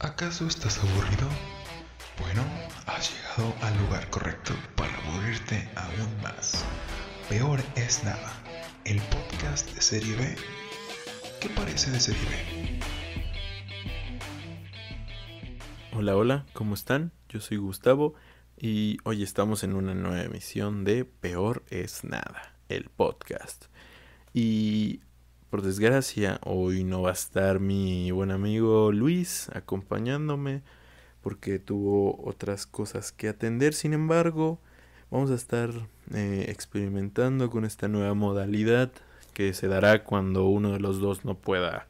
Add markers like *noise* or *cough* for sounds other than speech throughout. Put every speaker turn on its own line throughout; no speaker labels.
¿Acaso estás aburrido? Bueno, has llegado al lugar correcto para aburrirte aún más. Peor es nada, el podcast de Serie B. ¿Qué parece de Serie B?
Hola, hola, ¿cómo están? Yo soy Gustavo y hoy estamos en una nueva emisión de Peor es nada, el podcast. Y por desgracia, hoy no va a estar mi buen amigo Luis acompañándome porque tuvo otras cosas que atender. Sin embargo, vamos a estar eh, experimentando con esta nueva modalidad que se dará cuando uno de los dos no pueda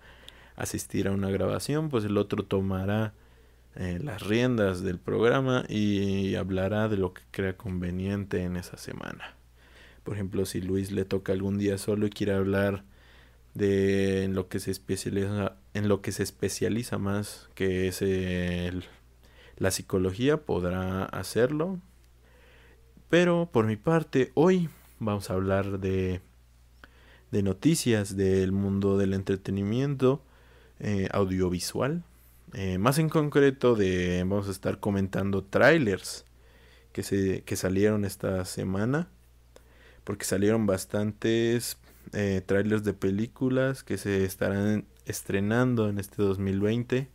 asistir a una grabación, pues el otro tomará eh, las riendas del programa y hablará de lo que crea conveniente en esa semana. Por ejemplo, si Luis le toca algún día solo y quiere hablar de en lo que se especializa en lo que se especializa más que es la psicología podrá hacerlo. Pero por mi parte hoy vamos a hablar de de noticias del mundo del entretenimiento eh, audiovisual. Eh, más en concreto de vamos a estar comentando trailers que se que salieron esta semana porque salieron bastantes eh, trailers de películas que se estarán estrenando en este 2020.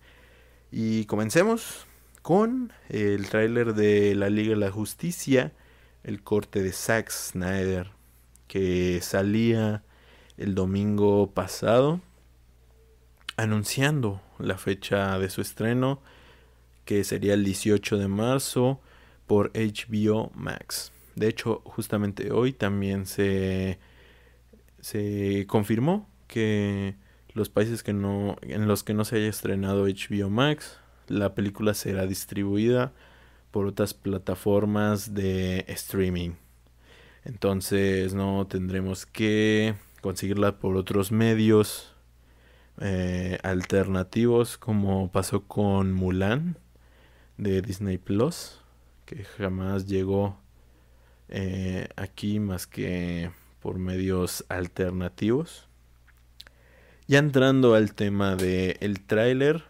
Y comencemos con el tráiler de la Liga de la Justicia, el corte de Zack Snyder, que salía el domingo pasado, anunciando la fecha de su estreno, que sería el 18 de marzo por HBO Max. De hecho, justamente hoy también se se confirmó que los países que no, en los que no se haya estrenado HBO Max, la película será distribuida por otras plataformas de streaming. Entonces no tendremos que conseguirla por otros medios eh, alternativos como pasó con Mulan de Disney Plus, que jamás llegó eh, aquí más que por medios alternativos. Ya entrando al tema del el tráiler,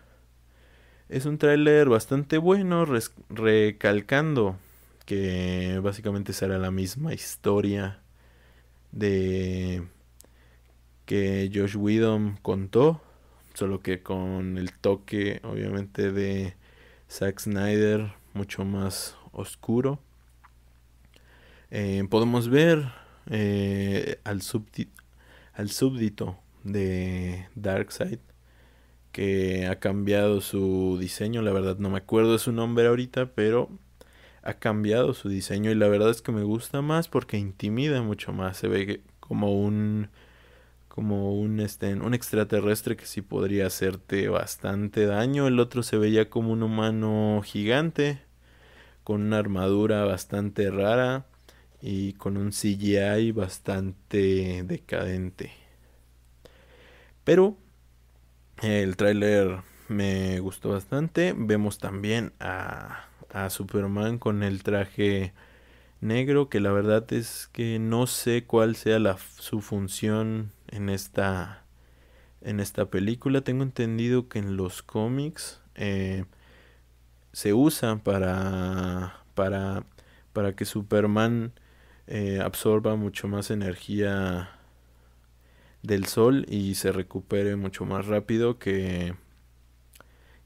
es un tráiler bastante bueno, recalcando que básicamente será la misma historia de que Josh Whedon contó, solo que con el toque obviamente de Zack Snyder mucho más oscuro. Eh, podemos ver eh, al, al súbdito de Darkseid que ha cambiado su diseño, la verdad no me acuerdo de su nombre ahorita, pero ha cambiado su diseño y la verdad es que me gusta más porque intimida mucho más, se ve como un como un este un extraterrestre que sí podría hacerte bastante daño, el otro se veía como un humano gigante con una armadura bastante rara y con un CGI bastante decadente. Pero el tráiler me gustó bastante. Vemos también a, a Superman con el traje negro, que la verdad es que no sé cuál sea la, su función en esta, en esta película. Tengo entendido que en los cómics eh, se usa para, para, para que Superman eh, absorba mucho más energía del sol y se recupere mucho más rápido que,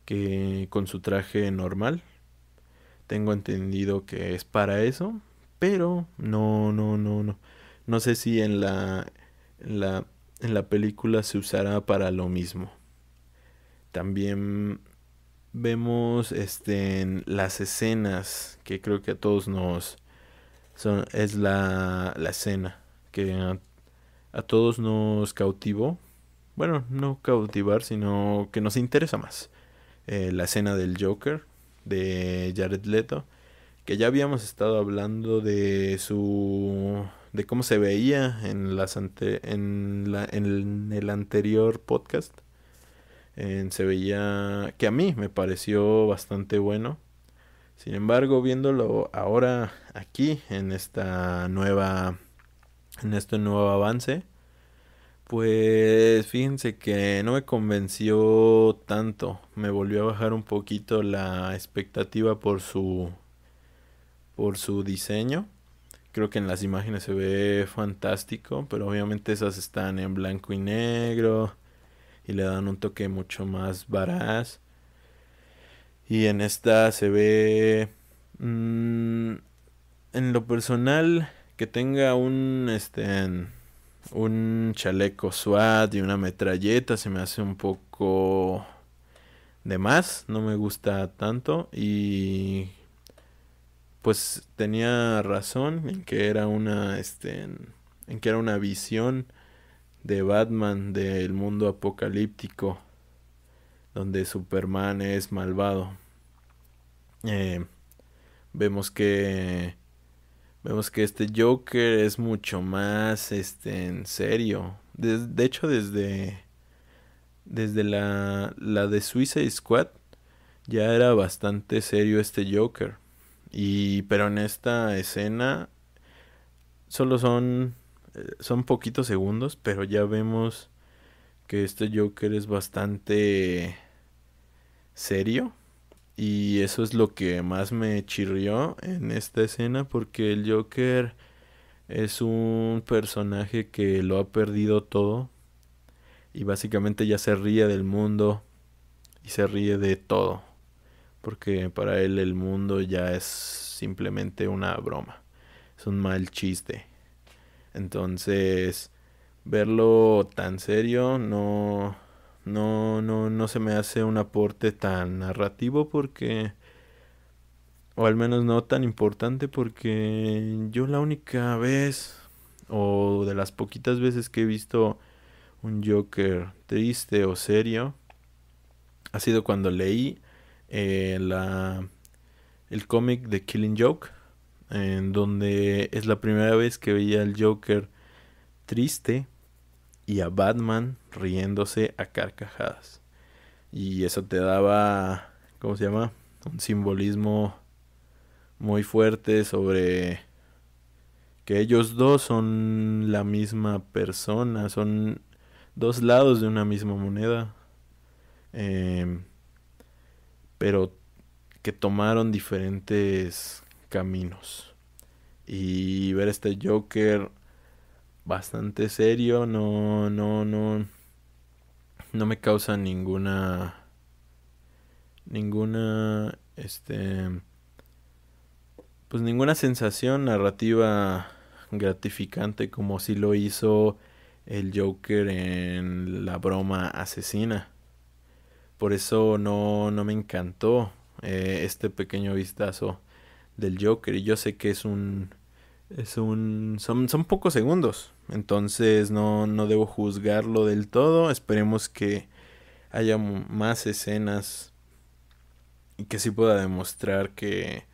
que con su traje normal. Tengo entendido que es para eso, pero no, no, no, no. No sé si en la, en la, en la película se usará para lo mismo. También vemos este, en las escenas que creo que a todos nos, es la, la escena que a, todos nos cautivó. Bueno, no cautivar, sino que nos interesa más. Eh, la escena del Joker de Jared Leto, que ya habíamos estado hablando de su de cómo se veía en las en, la, en el anterior podcast. se veía que a mí me pareció bastante bueno sin embargo, viéndolo ahora aquí en esta nueva en este nuevo avance, Pues fíjense que no me convenció tanto. Me volvió a bajar un poquito la expectativa por su por su diseño. Creo que en las imágenes se ve fantástico, pero obviamente esas están en blanco y negro y le dan un toque mucho más varaz. Y en esta se ve mm, en lo personal que tenga un este un chaleco SWAT y una metralleta se me hace un poco de más, no me gusta tanto y pues tenía razón en que era una este en, que era una visión de Batman del mundo apocalíptico donde Superman es malvado. Eh, vemos que Vemos que este Joker es mucho más este en serio. De, hecho, desde desde la, la de Suicide Squad ya era bastante serio este Joker. Y pero en esta escena solo son eh, son poquitos segundos, pero ya vemos que este Joker es bastante serio y eso es lo que más me chirrió en esta escena porque el Joker es un personaje que lo ha perdido todo y básicamente ya se ríe del mundo y se ríe de todo porque para él el mundo ya es simplemente una broma, es un mal chiste. Entonces, verlo tan serio no no, no, no se me hace un aporte tan narrativo porque, o al menos no tan importante porque yo la única vez, o de las poquitas veces que he visto un Joker triste o serio, ha sido cuando leí eh, la, el cómic de Killing Joke, en donde es la primera vez que veía al Joker triste y a Batman riéndose a carcajadas. Y eso te daba, ¿cómo se llama? Un simbolismo muy fuerte sobre que ellos dos son la misma persona, son dos lados de una misma moneda, em, pero que tomaron diferentes caminos. Y ver este Joker bastante serio, no, no, no, no me causa ninguna, ninguna, este, pues ninguna sensación narrativa gratificante como si lo hizo el Joker en la broma asesina. Por eso no, no me encantó eh, este pequeño vistazo del Joker. Y yo sé que es un es un. Son, son pocos segundos. Entonces no, no debo juzgarlo del todo. Esperemos que haya más escenas. Y que sí pueda demostrar que,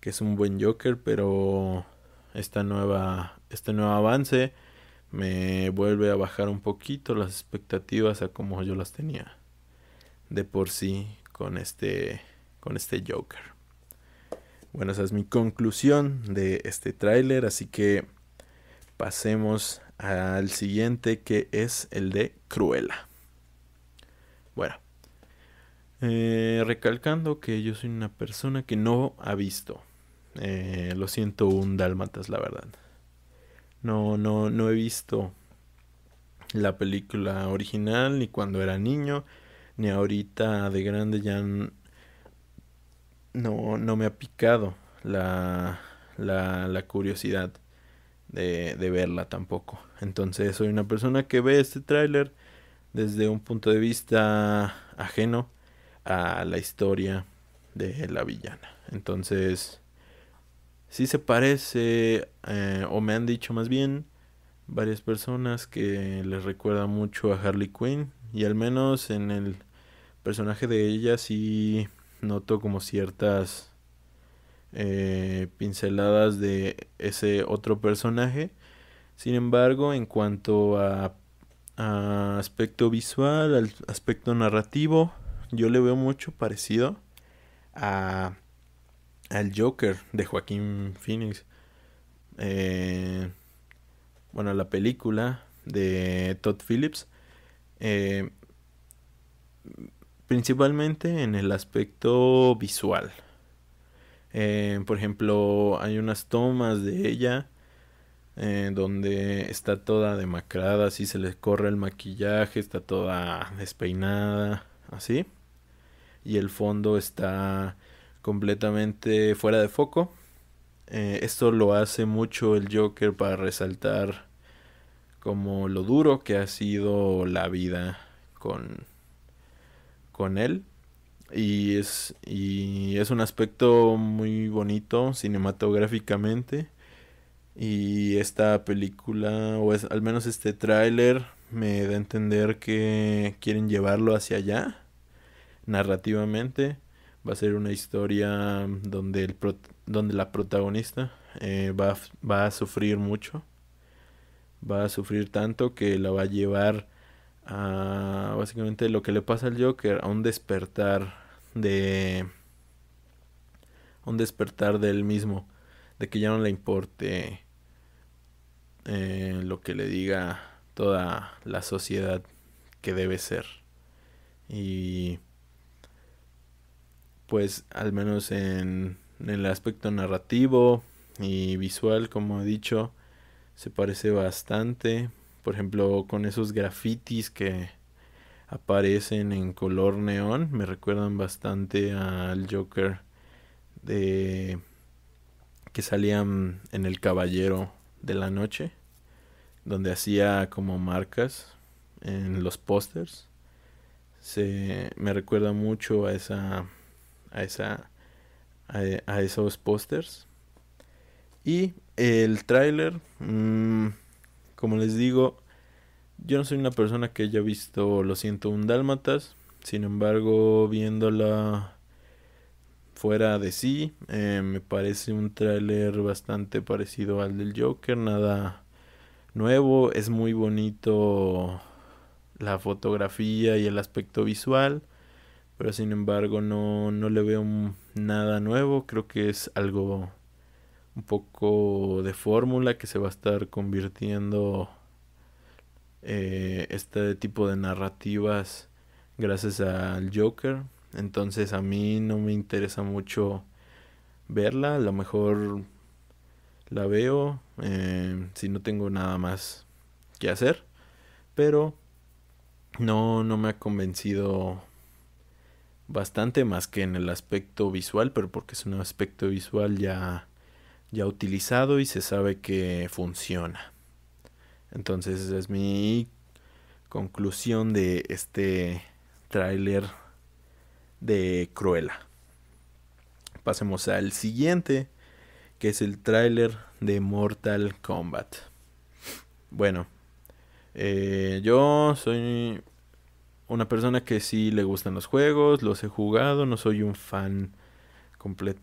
que es un buen Joker. Pero esta nueva. Este nuevo avance me vuelve a bajar un poquito las expectativas a como yo las tenía de por sí con este con este Joker. Bueno, esa es mi conclusión de este tráiler, así que pasemos al siguiente que es el de Cruella. Bueno, eh, recalcando que yo soy una persona que no ha visto. Eh, lo siento, un dálmatas, la verdad. No, no, no he visto la película original ni cuando era niño, ni ahorita de grande ya no, no me ha picado la, la, la curiosidad de, verla tampoco. Entonces soy una persona que ve este tráiler desde un punto de vista ajeno a la historia de la villana. Entonces, sí se parece, eh, o me han dicho más bien, varias personas que les recuerda mucho a Harley Quinn. Y al menos en el personaje de ella sí noto como ciertas eh, pinceladas de ese otro personaje. Sin embargo, en cuanto a, aspecto visual, al aspecto narrativo, yo le veo mucho parecido a al Joker de Joaquín Phoenix. Eh, bueno, la película de Todd Phillips. Eh, principalmente en el aspecto visual. Eh, por ejemplo, hay unas tomas de ella eh, donde está toda demacrada, así se le corre el maquillaje, está toda despeinada, así. Y el fondo está completamente fuera de foco. Eh, esto lo hace mucho el Joker para resaltar como lo duro que ha sido la vida con, con él. Y es, y es un aspecto muy bonito cinematográficamente. Y esta película, o es, al menos este tráiler, me da a entender que quieren llevarlo hacia allá, narrativamente. Va a ser una historia donde, el donde la protagonista eh, va, va a sufrir mucho. Va a sufrir tanto que la va a llevar a básicamente lo que le pasa al Joker, a un despertar de... un despertar del mismo, de que ya no le importe eh, lo que le diga toda la sociedad que debe ser. Y pues al menos en, en el aspecto narrativo y visual, como he dicho, se parece bastante por ejemplo, con esos grafitis que aparecen en color neón, me recuerdan bastante al Joker de que salían en El Caballero de la Noche, donde hacía como marcas en los pósters. Se me recuerda mucho a esa a esa a, esos pósters. Y el tráiler mmm, como les digo, yo no soy una persona que haya visto Lo siento un Dálmatas. Sin embargo, viéndola fuera de sí, eh, me parece un tráiler bastante parecido al del Joker. Nada nuevo. Es muy bonito la fotografía y el aspecto visual. Pero sin embargo no, no le veo nada nuevo. Creo que es algo un poco de fórmula que se va a estar convirtiendo eh, este tipo de narrativas gracias al Joker. Entonces a mí no me interesa mucho verla. A lo mejor la veo eh, si no tengo nada más que hacer. Pero no, no me ha convencido bastante más que en el aspecto visual, pero porque es un aspecto visual ya ya utilizado y se sabe que funciona. Entonces es mi conclusión de este tráiler de Cruella. Pasemos al siguiente, que es el tráiler de Mortal Kombat. Bueno, eh, yo soy una persona que sí le gustan los juegos, los he jugado, no soy un fan completo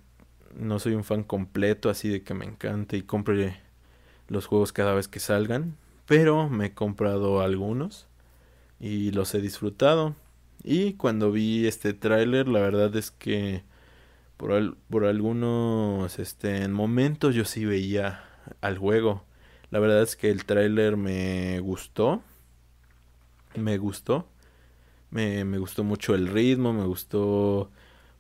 no soy un fan completo así de que me encante y compre los juegos cada vez que salgan, pero me he comprado algunos y los he disfrutado. Y cuando vi este tráiler, la verdad es que por, por algunos este, momentos yo sí veía al juego. La verdad es que el tráiler me gustó. Me gustó. Me, me gustó mucho el ritmo, me gustó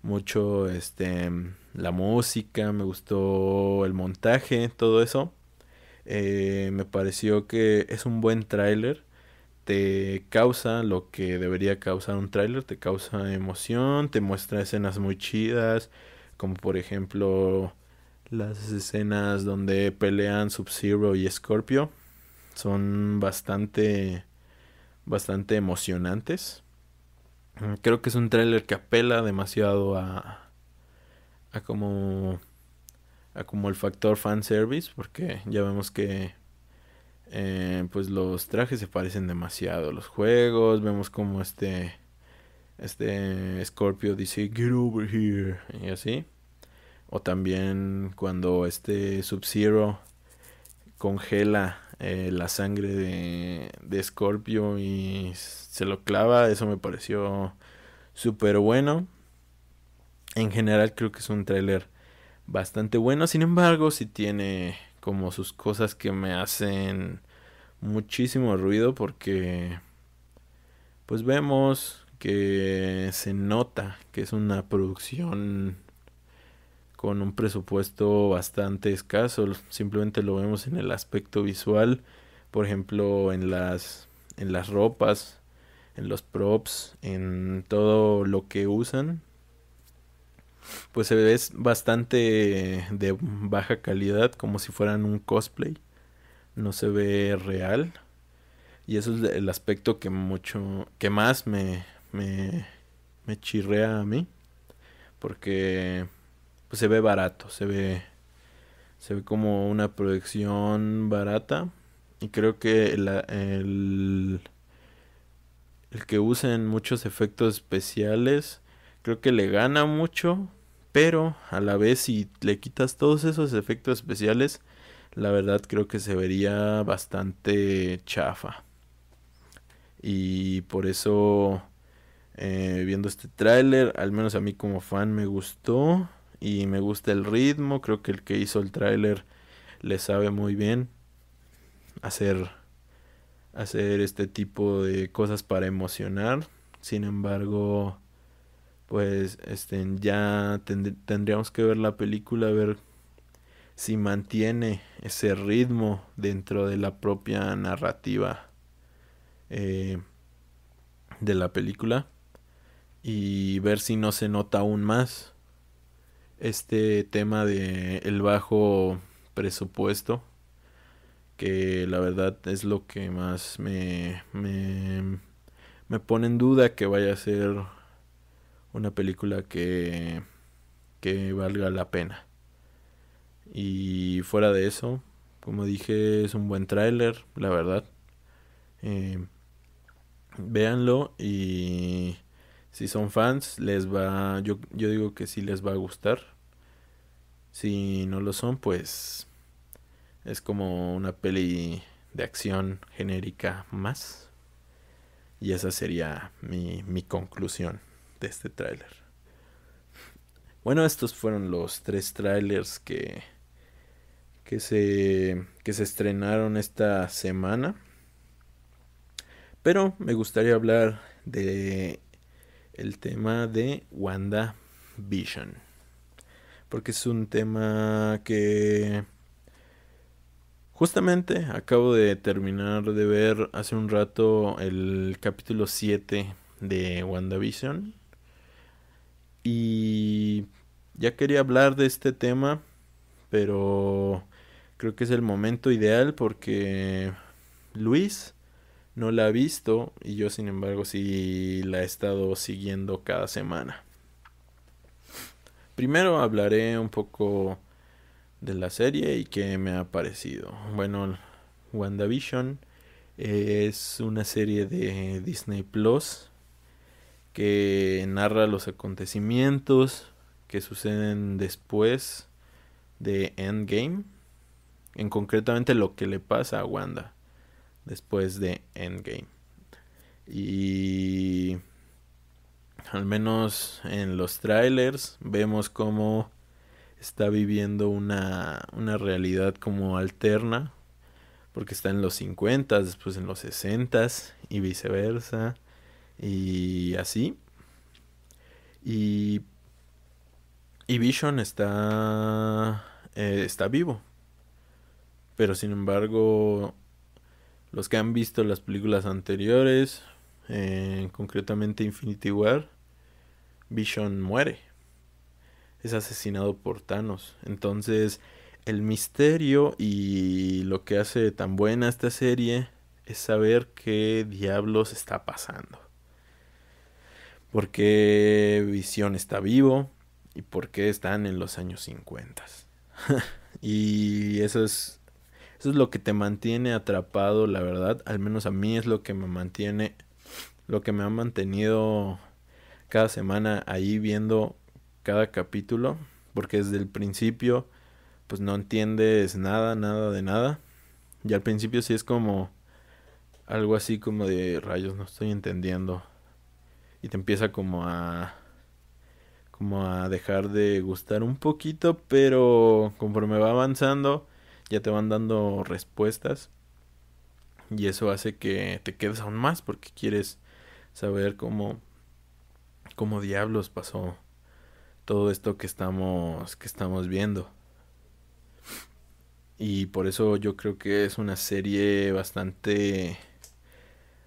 mucho este la música, me gustó el montaje, todo eso. Eh, me pareció que es un buen tráiler. Te causa lo que debería causar un tráiler, te causa emoción, te muestra escenas muy chidas, como por ejemplo las escenas donde pelean Sub-Zero y Scorpio. Son bastante bastante emocionantes. Creo que es un tráiler que apela demasiado a, a como a como el factor fan service porque ya vemos que eh, pues los trajes se parecen demasiado los juegos vemos como este este Scorpio dice get over here y así. O también cuando este Sub Zero congela eh, la sangre de, de Scorpio y se lo clava eso me pareció súper bueno en general creo que es un tráiler bastante bueno. Sin embargo, sí tiene como sus cosas que me hacen muchísimo ruido porque pues vemos que se nota que es una producción con un presupuesto bastante escaso. Simplemente lo vemos en el aspecto visual, por ejemplo, en las en las ropas, en los props, en todo lo que usan. Pues se ve bastante de baja calidad, como si fueran un cosplay. No se ve real. Y eso es el aspecto que mucho, que más me, me, me chirrea a mí. Porque pues se ve barato, se ve se ve como una proyección barata y creo que el, el, el que usen muchos efectos especiales creo que le gana mucho, pero a la vez si le quitas todos esos efectos especiales, la verdad creo que se vería bastante chafa. Y por eso, eh, viendo este tráiler, al menos a mí como fan me gustó y me gusta el ritmo. Creo que el que hizo el tráiler le sabe muy bien hacer hacer este tipo de cosas para emocionar. Sin embargo, pues este ya tendríamos que ver la película ver si mantiene ese ritmo dentro de la propia narrativa eh, de la película y ver si no se nota aún más este tema de el bajo presupuesto que la verdad es lo que más me, me, me pone en duda que vaya a ser una película que, que valga la pena. Y fuera de eso, como dije, es un buen tráiler, la verdad. Eh, véanlo y si son fans, les va, yo, yo digo que sí les va a gustar. Si no lo son, pues es como una peli de acción genérica más. Y esa sería mi, mi conclusión de este tráiler. Bueno, estos fueron los tres trailers que, que, se, que se estrenaron esta semana. Pero me gustaría hablar de el tema de Wanda Vision porque es un tema que justamente acabo de terminar de ver hace un rato el capítulo 7 de WandaVision y ya quería hablar de este tema, pero creo que es el momento ideal porque Luis no la ha visto y yo sin embargo sí la he estado siguiendo cada semana. Primero hablaré un poco de la serie y qué me ha parecido. Bueno, WandaVision es una serie de Disney Plus que narra los acontecimientos que suceden después de Endgame. En concretamente lo que le pasa a Wanda después de Endgame. Y al menos en los trailers vemos cómo está viviendo una, una realidad como alterna, porque está en los 50, después en los 60 y viceversa, y así. Y, y Vision está, eh, está vivo, pero sin embargo, los que han visto las películas anteriores, eh, concretamente Infinity War, Vision muere. Es asesinado por Thanos. Entonces, el misterio y lo que hace tan buena esta serie es saber qué diablos está pasando. Por qué Vision está vivo y por qué están en los años 50. *laughs* y eso es eso es lo que te mantiene atrapado, la verdad. Al menos a mí es lo que me mantiene lo que me ha mantenido cada semana ahí viendo cada capítulo, porque desde el principio pues no entiendes nada, nada de nada. Y al principio sí es como algo así como de rayos, no estoy entendiendo. Y te empieza como a como a dejar de gustar un poquito, pero conforme va avanzando ya te van dando respuestas. y eso hace que te quedes aún más porque quieres saber cómo cómo diablos pasó todo esto que estamos que estamos viendo. Y por eso yo creo que es una serie bastante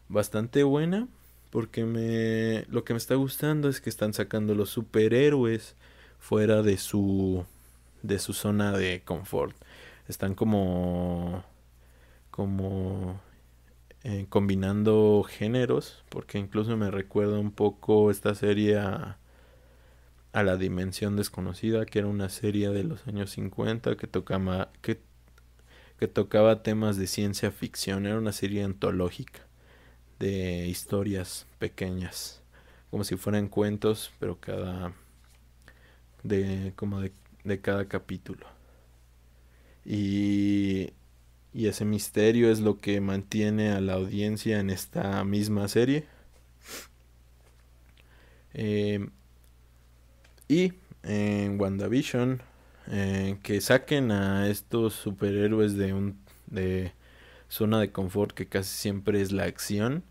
bastante buena porque me lo que me está gustando es que están sacando los superhéroes fuera de su de su zona de confort. Están como como eh, combinando géneros, porque incluso me recuerda un poco esta serie a, La Dimensión Desconocida, que era una serie de los años 50 que tocaba, que, que tocaba temas de ciencia ficción, era una serie antológica de historias pequeñas, como si fueran cuentos, pero cada de como de, de cada capítulo. Y y ese misterio es lo que mantiene a la audiencia en esta misma serie. Eh, y en WandaVision, eh, que saquen a estos superhéroes de un de zona de confort que casi siempre es la acción,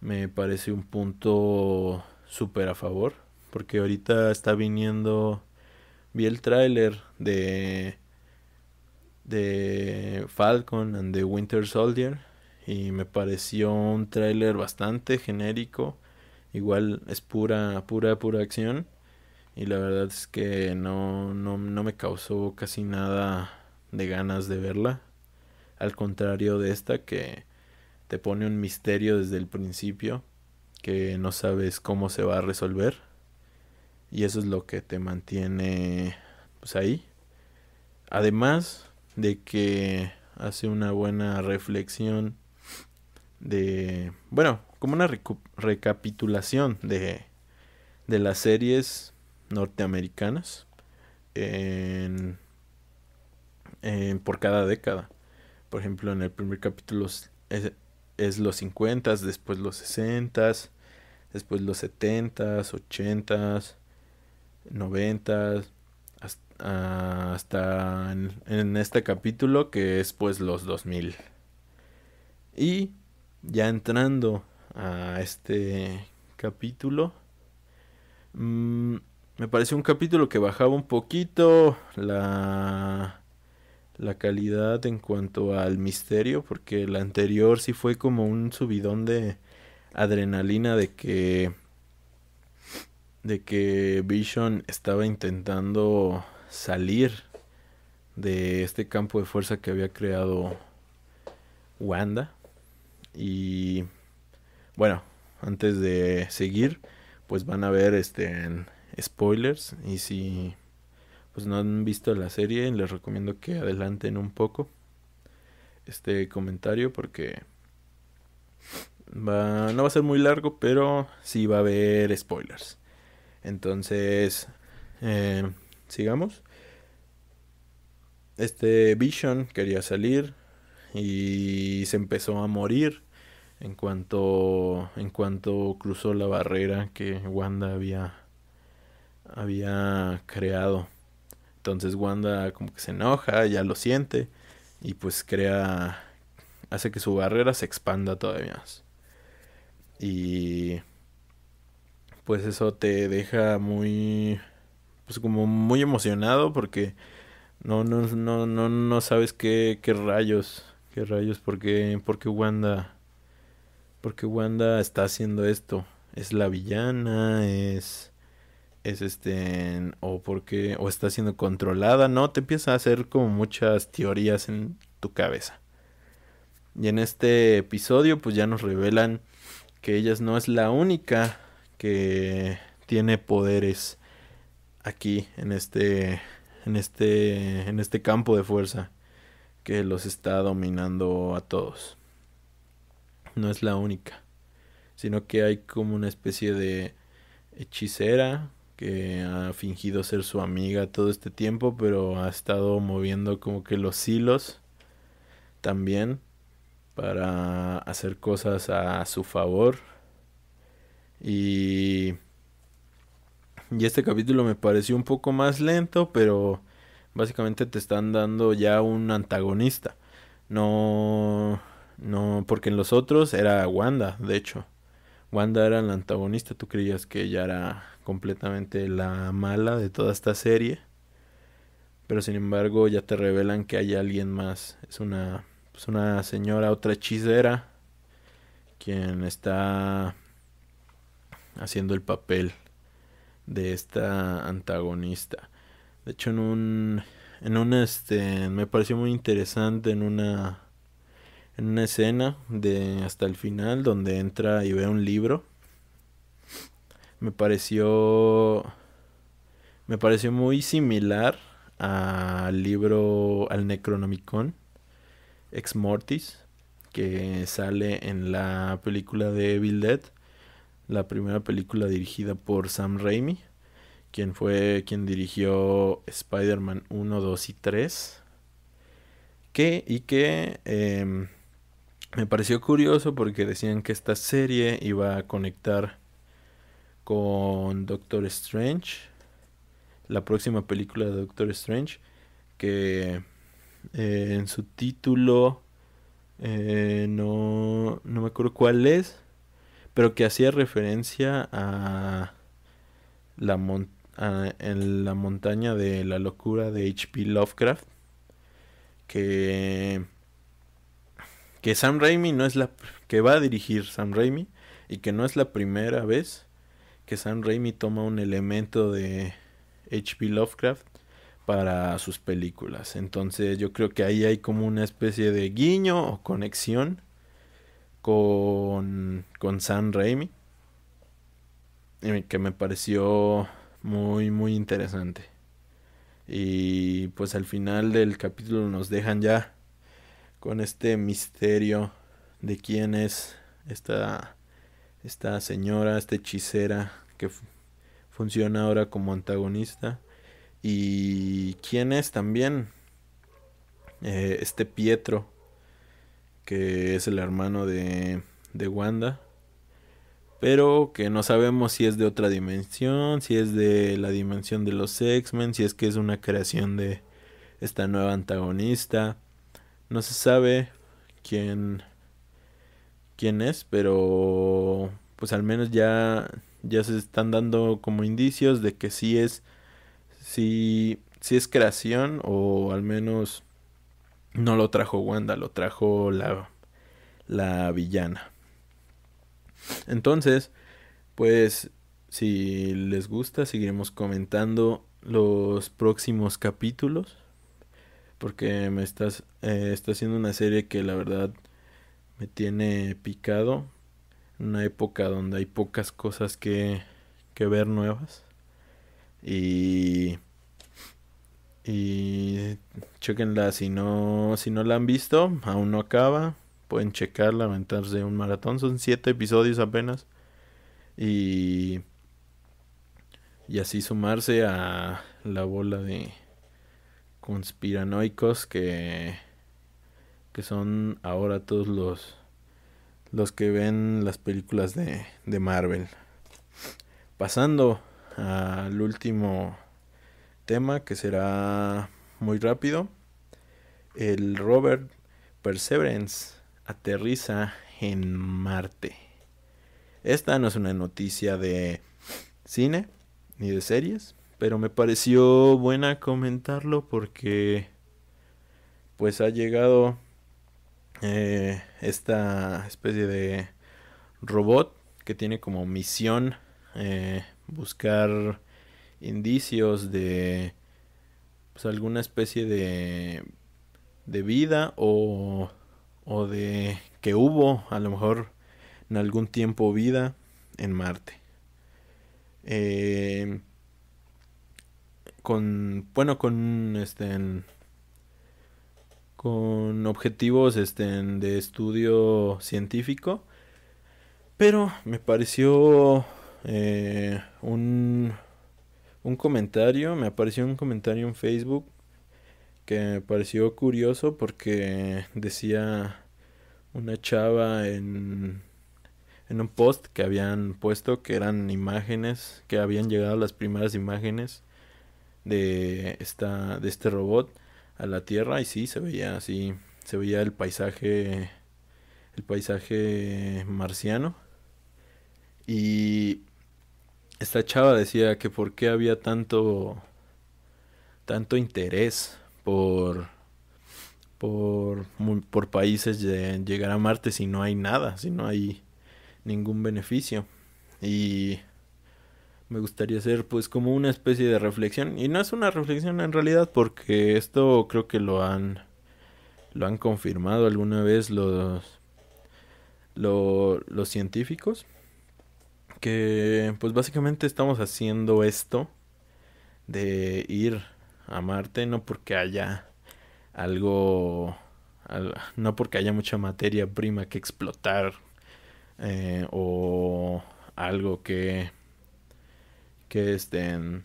me parece un punto súper a favor. Porque ahorita está viniendo, vi el tráiler de de Falcon and the Winter Soldier y me pareció un tráiler bastante genérico igual es pura pura pura acción y la verdad es que no, no, no me causó casi nada de ganas de verla al contrario de esta que te pone un misterio desde el principio que no sabes cómo se va a resolver y eso es lo que te mantiene pues ahí además de que hace una buena reflexión de, bueno, como una recapitulación de, de las series norteamericanas por cada década. Por ejemplo, en el primer capítulo es, es los 50, después los 60, después los 70, 80, 90, hasta en, este capítulo que es pues los 2000. Y ya entrando a este capítulo, mm, me pareció un capítulo que bajaba un poquito la, la calidad en cuanto al misterio, porque el anterior sí fue como un subidón de adrenalina de que de que Vision estaba intentando salir de este campo de fuerza que había creado Wanda. Y bueno, antes de seguir, pues van a ver este spoilers y si pues no han visto la serie, les recomiendo que adelanten un poco este comentario porque va, no va a ser muy largo, pero sí va a haber spoilers. Entonces, eh, sigamos. Este Vision quería salir y se empezó a morir en cuanto en cuanto cruzó la barrera que Wanda había había creado. Entonces Wanda como que se enoja, ya lo siente y pues crea hace que su barrera se expanda todavía más. Y pues eso te deja muy pues como muy emocionado porque no no no no no sabes qué, qué rayos qué rayos porque porque Wanda porque Wanda está haciendo esto es la villana es es este o porque o está siendo controlada no te empieza a hacer como muchas teorías en tu cabeza y en este episodio pues ya nos revelan que ella no es la única que tiene poderes aquí en este en este en este campo de fuerza que los está dominando a todos. No es la única, sino que hay como una especie de hechicera que ha fingido ser su amiga todo este tiempo, pero ha estado moviendo como que los hilos también para hacer cosas a su favor. Y y este capítulo me pareció un poco más lento, pero básicamente te están dando ya un antagonista. No, No, porque en los otros era Wanda, de hecho. Wanda era la antagonista, tú creías que ella era completamente la mala de toda esta serie. Pero sin embargo ya te revelan que hay alguien más. Es una, pues una señora, otra hechicera, quien está haciendo el papel de esta antagonista. De hecho en un en un este me pareció muy interesante en una en una escena de hasta el final donde entra y ve un libro. Me pareció me pareció muy similar al libro al Necronomicon Ex Mortis que sale en la película de Evil Dead, la primera película dirigida por Sam Raimi, quien fue quien dirigió Spider-Man 1, 2 y 3. Que, y que eh, me pareció curioso porque decían que esta serie iba a conectar con Doctor Strange, la próxima película de Doctor Strange, que eh, en su título eh, no, no me acuerdo cuál es, pero que hacía referencia a la, en la montaña de la locura de H.P. Lovecraft, que que Sam Raimi no es la que va a dirigir Sam Raimi y que no es la primera vez que Sam Raimi toma un elemento de H.P. Lovecraft para sus películas. Entonces yo creo que ahí hay como una especie de guiño o conexión con, con Sam Raimi que me pareció muy muy interesante. Y pues al final del capítulo nos dejan ya con este misterio de quién es esta, esta señora, esta hechicera que funciona ahora como antagonista y quién es también eh, este Pietro que es el hermano de, de Wanda pero que no sabemos si es de otra dimensión, si es de la dimensión de los X-Men, si es que es una creación de esta nueva antagonista. No se sabe quién quién es, pero pues al menos ya ya se están dando como indicios de que sí es sí, sí es creación o al menos no lo trajo Wanda, lo trajo la la villana. Entonces, pues si les gusta, seguiremos comentando los próximos capítulos porque me estás eh, está haciendo una serie que la verdad me tiene picado. Una época donde hay pocas cosas que, que ver nuevas. Y y chequenla si no si no la han visto aún no acaba. Pueden checarla aventarse un maratón. Son siete episodios apenas. Y y así sumarse a la bola de conspiranoicos que, que son ahora todos los, los que ven las películas de, de Marvel. Pasando al último tema que será muy rápido. El Robert Perseverance aterriza en Marte. Esta no es una noticia de cine ni de series, pero me pareció buena comentarlo porque pues ha llegado eh, esta especie de robot que tiene como misión eh, buscar indicios de pues, alguna especie de, de vida o, o de que hubo a lo mejor en algún tiempo vida en Marte. Eh, con bueno con este con objetivos este de estudio científico pero me pareció eh, un un comentario me apareció un comentario en Facebook que me pareció curioso porque decía una chava en en un post que habían puesto que eran imágenes que habían llegado las primeras imágenes de esta de este robot a la Tierra y sí se veía así se veía el paisaje el paisaje marciano. Y esta chava decía que por qué había tanto tanto interés por por, por países de llegar a Marte si no hay nada, si no hay ningún beneficio. Y me gustaría hacer pues como una especie de reflexión. Y no es una reflexión en realidad porque esto creo que lo han lo han confirmado alguna vez los los científicos que pues básicamente estamos haciendo esto de ir a Marte no porque haya algo no porque haya mucha materia prima que explotar eh, o algo que que estén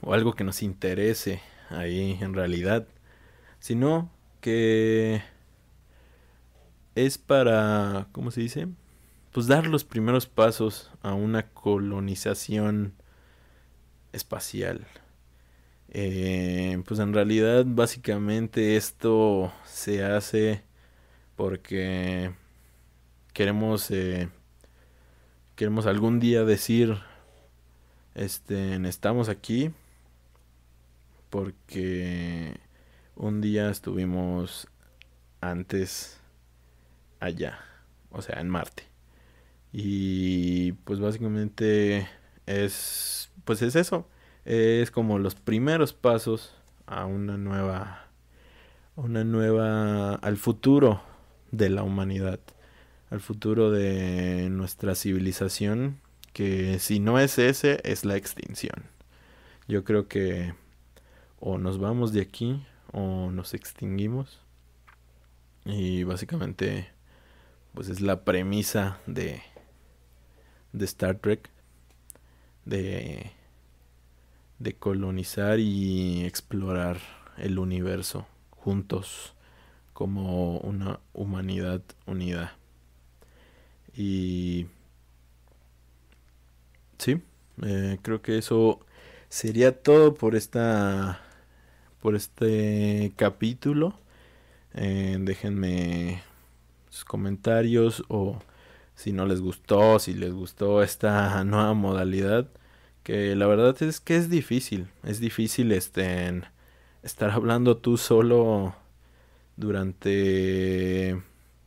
o algo que nos interese ahí en realidad sino que es para cómo se dice pues dar los primeros pasos a una colonización espacial. Eh, pues en realidad básicamente esto se hace porque queremos eh, queremos algún día decir este estamos aquí porque un día estuvimos antes allá o sea en Marte. Y pues básicamente es pues es eso. Es como los primeros pasos a una nueva una nueva al futuro de la humanidad al futuro de nuestra civilización que si no es ese es la extinción yo creo que o nos vamos de aquí o nos extinguimos y básicamente pues es la premisa de de Star Trek de de colonizar y explorar el universo juntos como una humanidad unida. Y sí, eh, creo que eso sería todo por esta por este capítulo. Eh, déjenme sus comentarios o si no les gustó, si les gustó esta *laughs* nueva modalidad que la verdad es que es difícil, es difícil este, estar hablando tú solo durante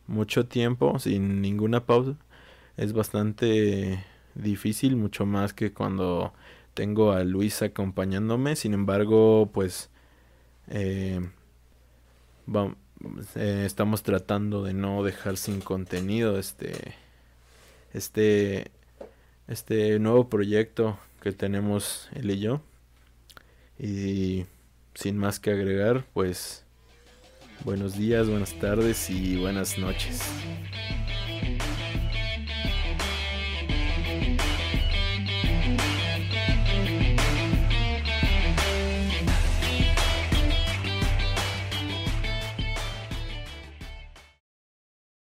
mucho tiempo sin ninguna pausa. Es bastante difícil, mucho más que cuando tengo a Luis acompañándome. Sin embargo, pues eh, eh, estamos tratando de no dejar sin contenido este este este nuevo proyecto que tenemos él y yo. Y sin más que agregar, pues buenos días, buenas tardes y buenas noches.